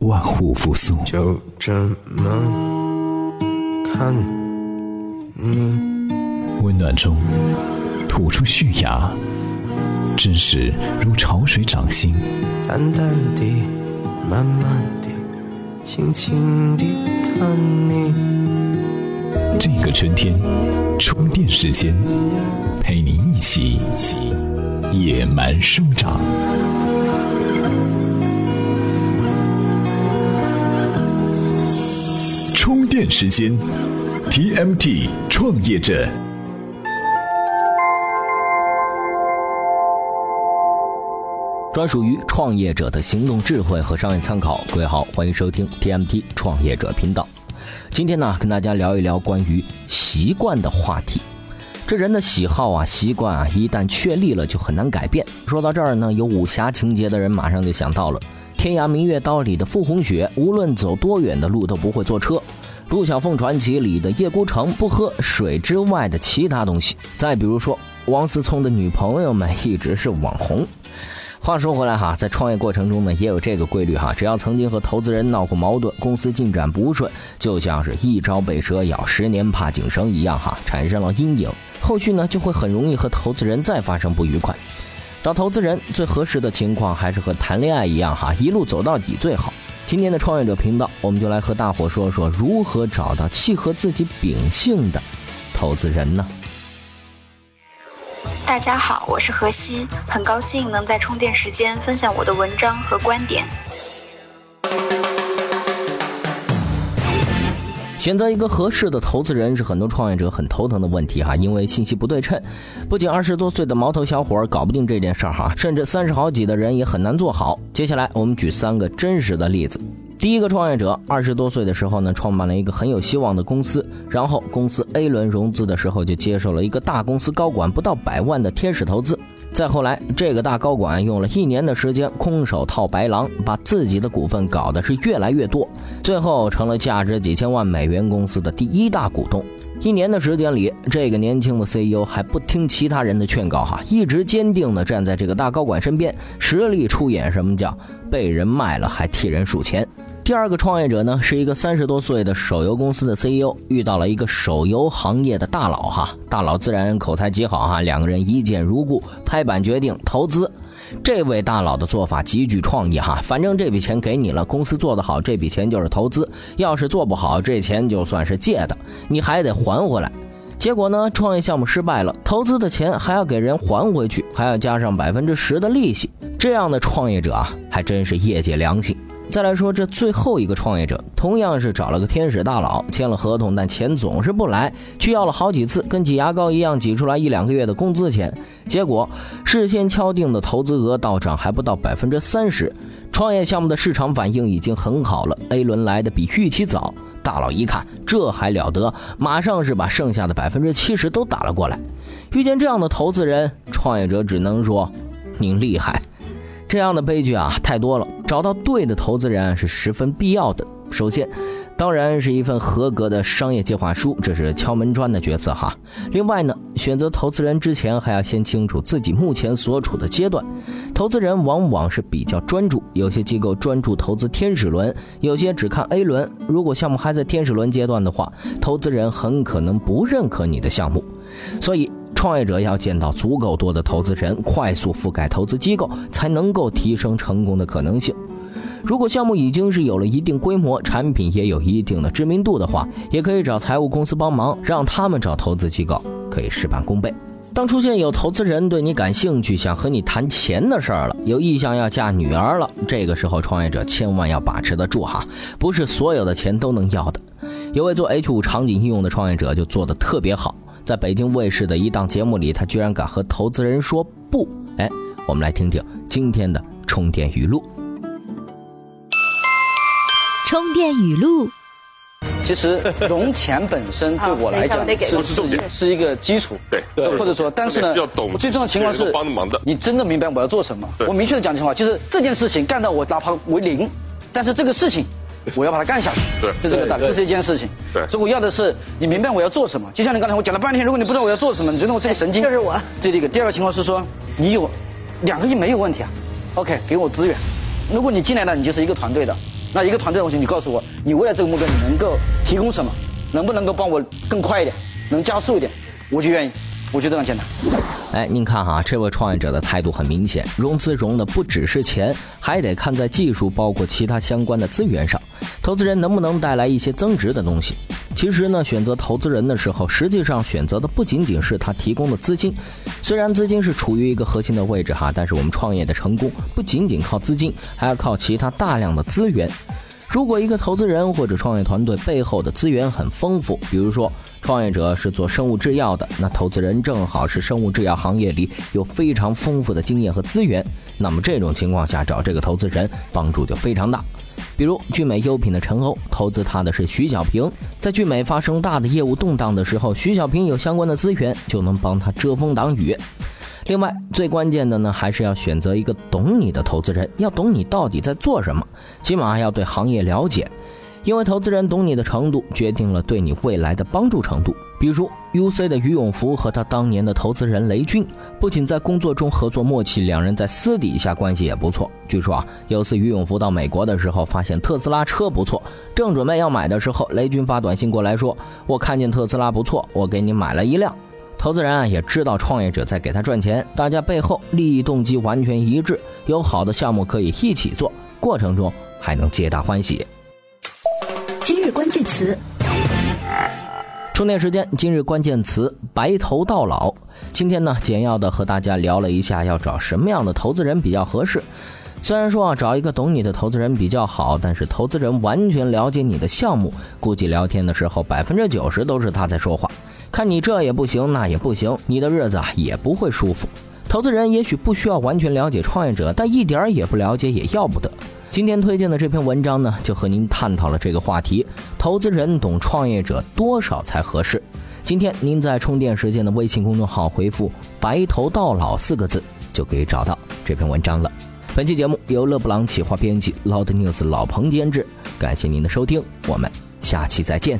万物复苏。就这么看你，温暖中吐出绪芽，真实如潮水掌心。淡淡的，慢慢的，轻轻地看你。这个春天，充电时间，陪你一起野蛮生长。时间，TMT 创业者。专属于创业者的行动智慧和商业参考。各位好，欢迎收听 TMT 创业者频道。今天呢，跟大家聊一聊关于习惯的话题。这人的喜好啊、习惯啊，一旦确立了，就很难改变。说到这儿呢，有武侠情节的人马上就想到了《天涯明月刀》里的傅红雪，无论走多远的路都不会坐车；《陆小凤传奇》里的叶孤城，不喝水之外的其他东西。再比如说，王思聪的女朋友们一直是网红。话说回来哈，在创业过程中呢，也有这个规律哈。只要曾经和投资人闹过矛盾，公司进展不顺，就像是一朝被蛇咬，十年怕井绳一样哈，产生了阴影。后续呢，就会很容易和投资人再发生不愉快。找投资人最合适的情况，还是和谈恋爱一样哈，一路走到底最好。今天的创业者频道，我们就来和大伙说说如何找到契合自己秉性的投资人呢？大家好，我是何西，很高兴能在充电时间分享我的文章和观点。选择一个合适的投资人是很多创业者很头疼的问题哈，因为信息不对称，不仅二十多岁的毛头小伙搞不定这件事儿哈，甚至三十好几的人也很难做好。接下来我们举三个真实的例子。第一个创业者二十多岁的时候呢，创办了一个很有希望的公司，然后公司 A 轮融资的时候就接受了一个大公司高管不到百万的天使投资。再后来，这个大高管用了一年的时间，空手套白狼，把自己的股份搞得是越来越多，最后成了价值几千万美元公司的第一大股东。一年的时间里，这个年轻的 CEO 还不听其他人的劝告，哈，一直坚定地站在这个大高管身边，实力出演什么叫被人卖了还替人数钱。第二个创业者呢，是一个三十多岁的手游公司的 CEO，遇到了一个手游行业的大佬哈，大佬自然口才极好哈，两个人一见如故，拍板决定投资。这位大佬的做法极具创意哈，反正这笔钱给你了，公司做得好，这笔钱就是投资；要是做不好，这钱就算是借的，你还得还回来。结果呢，创业项目失败了，投资的钱还要给人还回去，还要加上百分之十的利息。这样的创业者啊，还真是业界良心。再来说这最后一个创业者，同样是找了个天使大佬签了合同，但钱总是不来，去要了好几次，跟挤牙膏一样挤出来一两个月的工资钱，结果事先敲定的投资额到账还不到百分之三十。创业项目的市场反应已经很好了，A 轮来的比预期早，大佬一看这还了得，马上是把剩下的百分之七十都打了过来。遇见这样的投资人，创业者只能说您厉害。这样的悲剧啊太多了，找到对的投资人是十分必要的。首先，当然是一份合格的商业计划书，这是敲门砖的角色哈。另外呢，选择投资人之前还要先清楚自己目前所处的阶段。投资人往往是比较专注，有些机构专注投资天使轮，有些只看 A 轮。如果项目还在天使轮阶段的话，投资人很可能不认可你的项目，所以。创业者要见到足够多的投资人，快速覆盖投资机构，才能够提升成功的可能性。如果项目已经是有了一定规模，产品也有一定的知名度的话，也可以找财务公司帮忙，让他们找投资机构，可以事半功倍。当出现有投资人对你感兴趣，想和你谈钱的事儿了，有意向要嫁女儿了，这个时候创业者千万要把持得住哈，不是所有的钱都能要的。有位做 H 五场景应用的创业者就做得特别好。在北京卫视的一档节目里，他居然敢和投资人说不。哎，我们来听听今天的充电语录。充电语录。其实融钱本身对我来讲是是是一个基础，对，或者说，但是呢，最重要的情况是，你真的明白我要做什么。我明确的讲句话，就是这件事情干到我哪怕为零，但是这个事情。我要把它干下去，对，就这个道理，这是一件事情。对，所以我要的是你明白我要做什么。就像你刚才我讲了半天，如果你不知道我要做什么，你觉得我这个神经？就是我。这第一个，第二个情况是说，你有两个亿没有问题啊，OK，给我资源。如果你进来了，你就是一个团队的，那一个团队的东西，你告诉我，你为了这个目标，你能够提供什么？能不能够帮我更快一点，能加速一点，我就愿意。我就这样简单。哎，您看哈，这位创业者的态度很明显，融资融的不只是钱，还得看在技术，包括其他相关的资源上。投资人能不能带来一些增值的东西？其实呢，选择投资人的时候，实际上选择的不仅仅是他提供的资金。虽然资金是处于一个核心的位置哈，但是我们创业的成功不仅仅靠资金，还要靠其他大量的资源。如果一个投资人或者创业团队背后的资源很丰富，比如说创业者是做生物制药的，那投资人正好是生物制药行业里有非常丰富的经验和资源，那么这种情况下找这个投资人帮助就非常大。比如聚美优品的陈欧投资他的是徐小平，在聚美发生大的业务动荡的时候，徐小平有相关的资源就能帮他遮风挡雨。另外，最关键的呢，还是要选择一个懂你的投资人，要懂你到底在做什么，起码要对行业了解，因为投资人懂你的程度，决定了对你未来的帮助程度。比如 UC 的于永福和他当年的投资人雷军，不仅在工作中合作默契，两人在私底下关系也不错。据说啊，有次于永福到美国的时候，发现特斯拉车不错，正准备要买的时候，雷军发短信过来说：“我看见特斯拉不错，我给你买了一辆。”投资人啊也知道创业者在给他赚钱，大家背后利益动机完全一致，有好的项目可以一起做，过程中还能皆大欢喜。今日关键词：充电时间。今日关键词：白头到老。今天呢，简要的和大家聊了一下要找什么样的投资人比较合适。虽然说啊，找一个懂你的投资人比较好，但是投资人完全了解你的项目，估计聊天的时候百分之九十都是他在说话。看你这也不行，那也不行，你的日子也不会舒服。投资人也许不需要完全了解创业者，但一点儿也不了解也要不得。今天推荐的这篇文章呢，就和您探讨了这个话题：投资人懂创业者多少才合适？今天您在充电时间的微信公众号回复“白头到老”四个字，就可以找到这篇文章了。本期节目由勒布朗企划编辑，Loud News 老彭监制。感谢您的收听，我们下期再见。